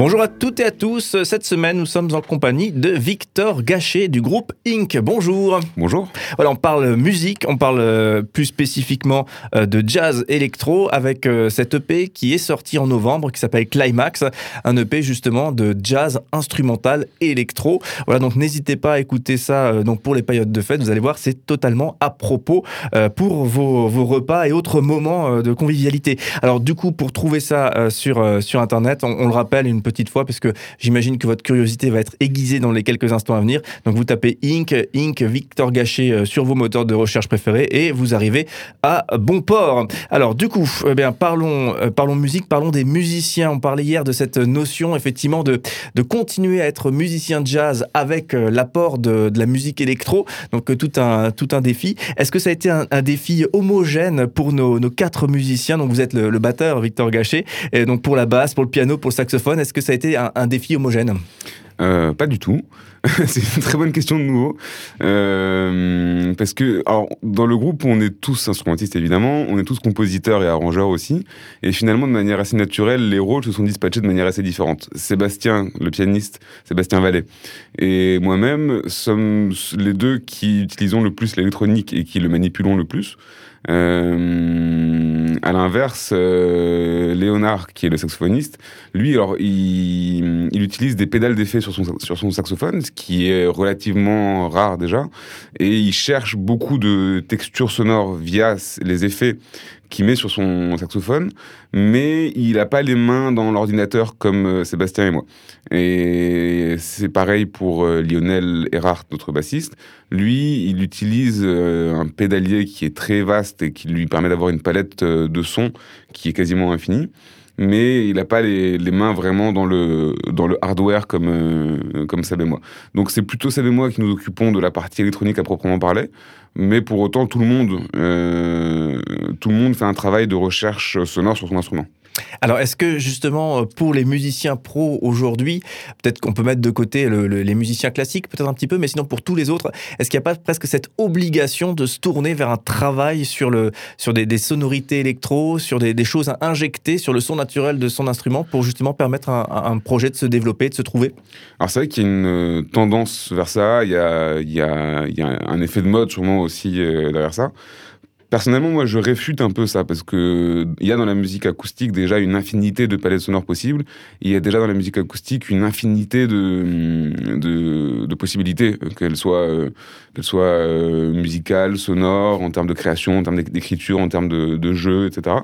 Bonjour à toutes et à tous. Cette semaine, nous sommes en compagnie de Victor Gachet du groupe Inc. Bonjour. Bonjour. Voilà, on parle musique, on parle euh, plus spécifiquement euh, de jazz électro avec euh, cette EP qui est sortie en novembre qui s'appelle Climax, un EP justement de jazz instrumental et électro. Voilà, donc n'hésitez pas à écouter ça donc pour les périodes de fête. Vous allez voir, c'est totalement à propos pour vos, vos, repas et autres moments de convivialité. Alors du coup, pour trouver ça sur, sur Internet, on, on le rappelle, une petite fois parce que j'imagine que votre curiosité va être aiguisée dans les quelques instants à venir. Donc vous tapez Inc, Inc, Victor Gachet euh, sur vos moteurs de recherche préférés et vous arrivez à bon port. Alors du coup, eh bien, parlons, euh, parlons musique, parlons des musiciens. On parlait hier de cette notion effectivement de, de continuer à être musicien jazz avec euh, l'apport de, de, la musique électro. Donc tout un, tout un défi. Est-ce que ça a été un, un défi homogène pour nos, nos, quatre musiciens? Donc vous êtes le, le batteur Victor Gachet, et donc pour la basse, pour le piano, pour le saxophone. Est-ce que ça a été un, défi homogène euh, Pas du tout. c'est une très bonne question de nouveau. Euh, parce que, alors, dans le groupe, on est tous instrumentistes évidemment, on est tous compositeurs et arrangeurs aussi. Et finalement, de manière assez naturelle, les rôles se sont dispatchés de manière assez différente. Sébastien, le pianiste, Sébastien Vallet, et moi-même sommes les deux qui utilisons le plus l'électronique et qui le manipulons le plus. Euh, à l'inverse, euh, Léonard, qui est le saxophoniste, lui, alors, il, il utilise des pédales d'effet sur son, sur son saxophone, ce qui est relativement rare déjà, et il cherche beaucoup de textures sonores via les effets qu'il met sur son saxophone, mais il n'a pas les mains dans l'ordinateur comme euh, Sébastien et moi. Et c'est pareil pour euh, Lionel Erhardt, notre bassiste. Lui, il utilise euh, un pédalier qui est très vaste et qui lui permet d'avoir une palette de sons qui est quasiment infinie mais il n'a pas les, mains vraiment dans le, dans le hardware comme, euh, comme Seb et moi. Donc c'est plutôt Seb et moi qui nous occupons de la partie électronique à proprement parler, mais pour autant tout le monde, euh, tout le monde fait un travail de recherche sonore sur son instrument. Alors, est-ce que justement, pour les musiciens pros aujourd'hui, peut-être qu'on peut mettre de côté le, le, les musiciens classiques, peut-être un petit peu, mais sinon pour tous les autres, est-ce qu'il n'y a pas presque cette obligation de se tourner vers un travail sur, le, sur des, sonorités électro, sur des, choses à injecter, sur le son naturel de son instrument pour justement permettre à un, un projet de se développer, de se trouver? Alors, c'est vrai qu'il y a une euh, tendance vers ça, il y a, il y a, il y a un effet de mode sûrement aussi euh, derrière ça. Personnellement, moi, je réfute un peu ça parce que il y a dans la musique acoustique déjà une infinité de palettes sonores possibles. Il y a déjà dans la musique acoustique une infinité de possibilités, qu'elles soient euh, euh, musicales, sonores, en termes de création, en termes d'écriture, en termes de, de jeu, etc.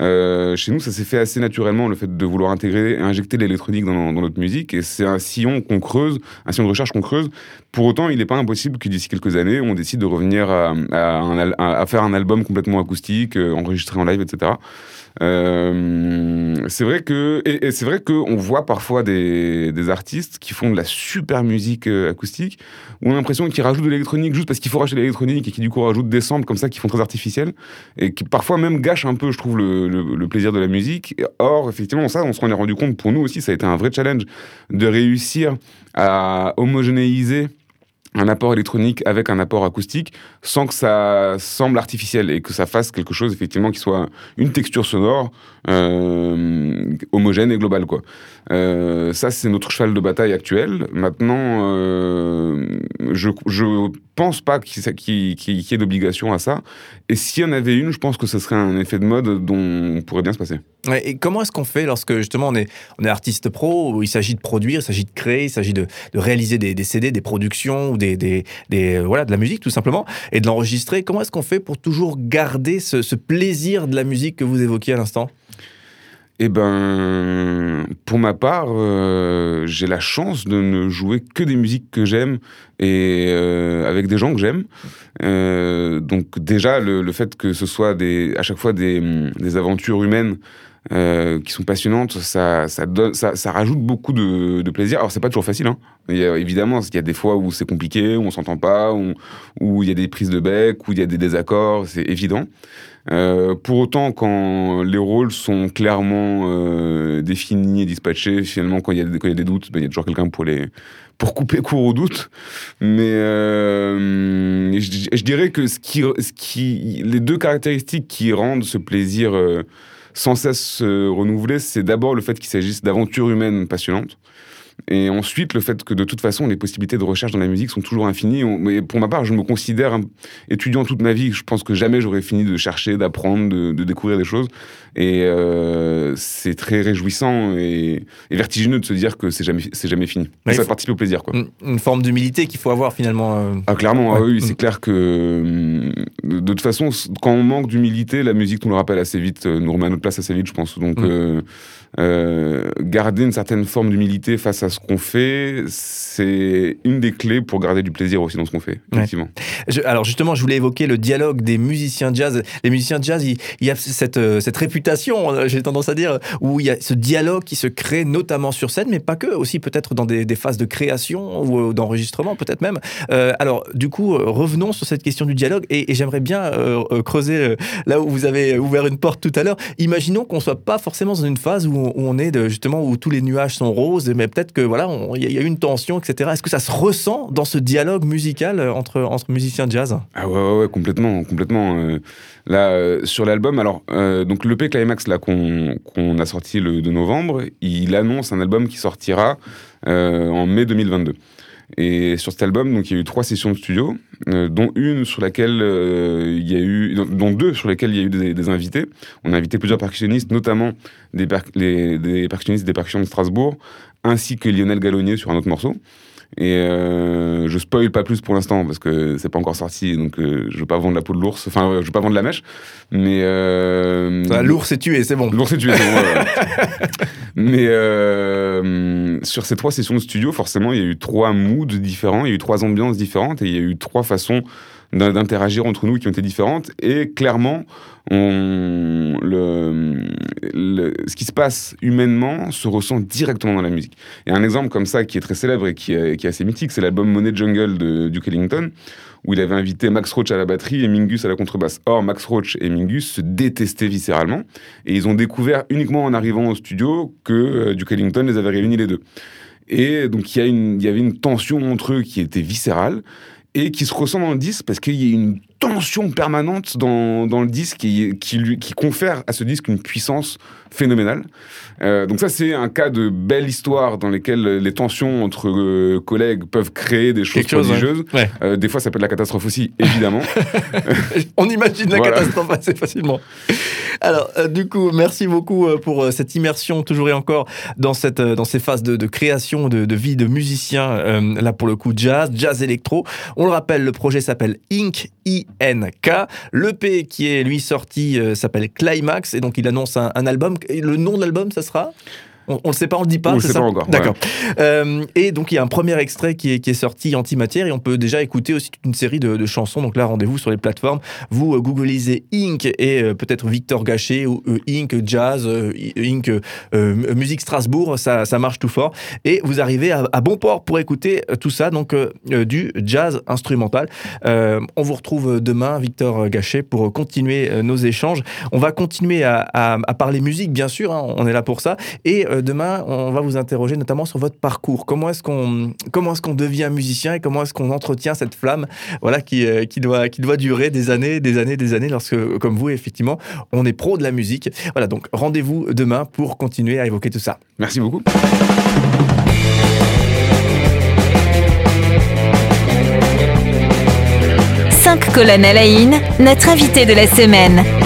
Euh, chez nous, ça s'est fait assez naturellement, le fait de vouloir intégrer et injecter l'électronique dans, notre musique. Et c'est un sillon qu'on creuse, un sillon de recherche qu'on creuse. Pour autant, il n'est pas impossible que d'ici quelques années, on décide de revenir à, faire un album complètement acoustique, euh, enregistré en live, etc. Euh, c'est vrai que c'est vrai que voit parfois des, artistes qui font de la super musique acoustique où on a l'impression qu'ils rajoutent de l'électronique juste parce qu'il faut racheter de l'électronique et qui du coup rajoutent des samples comme ça qui font très artificiels et qui parfois même gâchent un peu je trouve le, le, plaisir de la musique or effectivement ça on se en est rendu compte pour nous aussi ça a été un vrai challenge de réussir à homogénéiser un apport électronique avec un apport acoustique sans que ça semble artificiel et que ça fasse quelque chose effectivement qui soit une texture sonore euh, homogène et globale. Euh, ça c'est notre cheval de bataille actuel. Maintenant, euh, je je pense pas qu'il qu qu y ait d'obligation à ça. Et s'il y en avait une, je pense que ce serait un effet de mode dont on pourrait bien se passer. Et comment est-ce qu'on fait lorsque justement on est, artiste pro, où il s'agit de produire, il s'agit de créer, il s'agit de, réaliser des, CD, des productions ou des, voilà, de la musique tout simplement, et de l'enregistrer? Comment est-ce qu'on fait pour toujours garder ce plaisir de la musique que vous évoquiez à l'instant? Eh ben, pour ma part, euh, j'ai la chance de ne jouer que des musiques que j'aime et euh, avec des gens que j'aime. Euh, donc déjà, le, fait que ce soit à chaque fois des aventures humaines euh, qui sont passionnantes, ça, ça, donne, ça, ça rajoute beaucoup de, de plaisir. Alors, c'est pas toujours facile. Hein. Il a, évidemment, il y a des fois où c'est compliqué, où on s'entend pas, où, où, il y a des prises de bec, où il y a des désaccords, c'est évident. Euh, pour autant, quand les rôles sont clairement euh, définis et dispatchés, finalement, quand il y a, quand il y a des doutes, ben, il y a toujours quelqu'un pour les pour couper court aux doutes. Mais euh, je, je, dirais que ce qui, ce qui, les deux caractéristiques qui rendent ce plaisir euh, sans cesse euh, renouvelé, c'est d'abord le fait qu'il s'agisse d'aventures humaines passionnantes. Et ensuite, le fait que de toute façon, les possibilités de recherche dans la musique sont toujours infinies. Mais pour ma part, je me considère étudiant toute ma vie. Je pense que jamais j'aurais fini de chercher, d'apprendre, de, de, découvrir des choses. Et euh, c'est très réjouissant et, et, vertigineux de se dire que c'est jamais, c'est jamais fini. Mais ça participe au plaisir. Quoi. Une, forme d'humilité qu'il faut avoir finalement. Euh... Ah, clairement, ouais. ah, oui, c'est clair que de, de toute façon, quand on manque d'humilité, la musique nous le rappelle assez vite, euh, nous remet à notre place assez vite, je pense. Donc, euh, garder une certaine forme d'humilité face à ce qu'on fait, c'est une des clés pour garder du plaisir aussi dans ce qu'on fait, effectivement. Ouais. Je, alors justement, je voulais évoquer le dialogue des musiciens jazz. Les musiciens jazz, il, il y a cette, cette réputation, j'ai tendance à dire, où il y a ce dialogue qui se crée notamment sur scène, mais pas que, aussi peut-être dans des, des, phases de création ou d'enregistrement, peut-être même. Euh, alors du coup, revenons sur cette question du dialogue, et, et j'aimerais bien euh, creuser euh, là où vous avez ouvert une porte tout à l'heure. Imaginons qu'on soit pas forcément dans une phase où, où on est de, justement où tous les nuages sont roses, mais peut-être voilà, il y a eu une tension, etc. Est-ce que ça se ressent dans ce dialogue musical entre, entre musiciens de jazz? Ah ouais, ouais, complètement, complètement. Euh, là, euh, sur l'album, alors, euh, donc l'EP Climax qu'on qu a sorti le 2 novembre, il annonce un album qui sortira en mai 2022. Et sur cet album, donc il y a eu trois sessions de studio, euh, dont une sur laquelle euh, il y a eu, dont deux sur lesquelles il y a eu des, des, invités. On a invité plusieurs percussionnistes, notamment des, per les, des percussionnistes des percussions de Strasbourg, ainsi que Lionel Gallonnier sur un autre morceau. Et euh, je spoil pas plus pour l'instant parce que c'est pas encore sorti, donc euh, je veux pas vendre la peau de l'ours. Enfin, je veux pas vendre la mèche, mais euh, l'ours est tué, c'est bon. L'ours est tué, c'est bon. mais euh, sur ces trois sessions de studio, forcément, il y a eu trois moods différents, il y a eu trois ambiances différentes et il y a eu trois façons d'interagir entre nous qui ont été différentes. Et clairement, ce qui se passe humainement se ressent directement dans la musique. Et un exemple comme ça qui est très célèbre et qui est, qui est assez mythique, c'est l'album Money Jungle de Duke Ellington, où il avait invité Max Roach à la batterie et Mingus à la contrebasse. Or, Max Roach et Mingus se détestaient viscéralement, et ils ont découvert uniquement en arrivant au studio que euh, Duke Ellington les avait réunis les deux. Et donc, il y, il y avait une tension entre eux qui était viscérale et qui se ressent dans le disque parce qu'il y a une tension permanente dans, dans le disque qui, qui, lui, qui confère à ce disque une puissance phénoménale. Euh, donc ça, c'est un cas de belle histoire dans lesquelles les tensions entre euh, collègues peuvent créer des choses Quelque prodigieuses. Ouais. euh, des fois, ça peut être la catastrophe aussi, évidemment. On imagine la voilà. catastrophe assez facilement. Alors, euh, du coup, merci beaucoup euh, pour cette immersion toujours et encore dans, cette, dans ces phases de, de création, de, de, vie de musicien, euh, là pour le coup jazz, jazz électro. On le rappelle, le projet s'appelle Inc. INK. L'EP qui est lui sorti euh, s'appelle Climax et donc il annonce un, un album. Le nom de l'album, ça sera? On, on le sait pas, on le dit pas. On le sait ça pas encore. D'accord. Ouais. Euh, et donc il y a un premier extrait qui est, qui est sorti antimatière et on peut déjà écouter aussi toute une série de, de chansons. Donc là, rendez-vous sur les plateformes. Vous euh, googlisez Inc et euh, peut-être Victor Gachet ou euh, Inc Jazz, Inc musique Strasbourg, ça, ça marche tout fort. Et vous arrivez à, à bon port pour écouter tout ça, donc du jazz instrumental. on vous retrouve demain, Victor Gachet, pour continuer nos échanges. On va continuer à, à, à parler musique, bien sûr. Hein, on est là pour ça. Et demain, on va vous interroger notamment sur votre parcours. Comment est-ce qu'on comment est-ce qu'on devient musicien et comment est-ce qu'on entretient cette flamme, voilà, qui, euh, qui doit qui doit durer des années, des années, des années. Lorsque, comme vous, effectivement, on est pro de la musique. Voilà, donc rendez-vous demain pour continuer à évoquer tout ça. Merci beaucoup. Cinq colonnes à la notre invité de la semaine.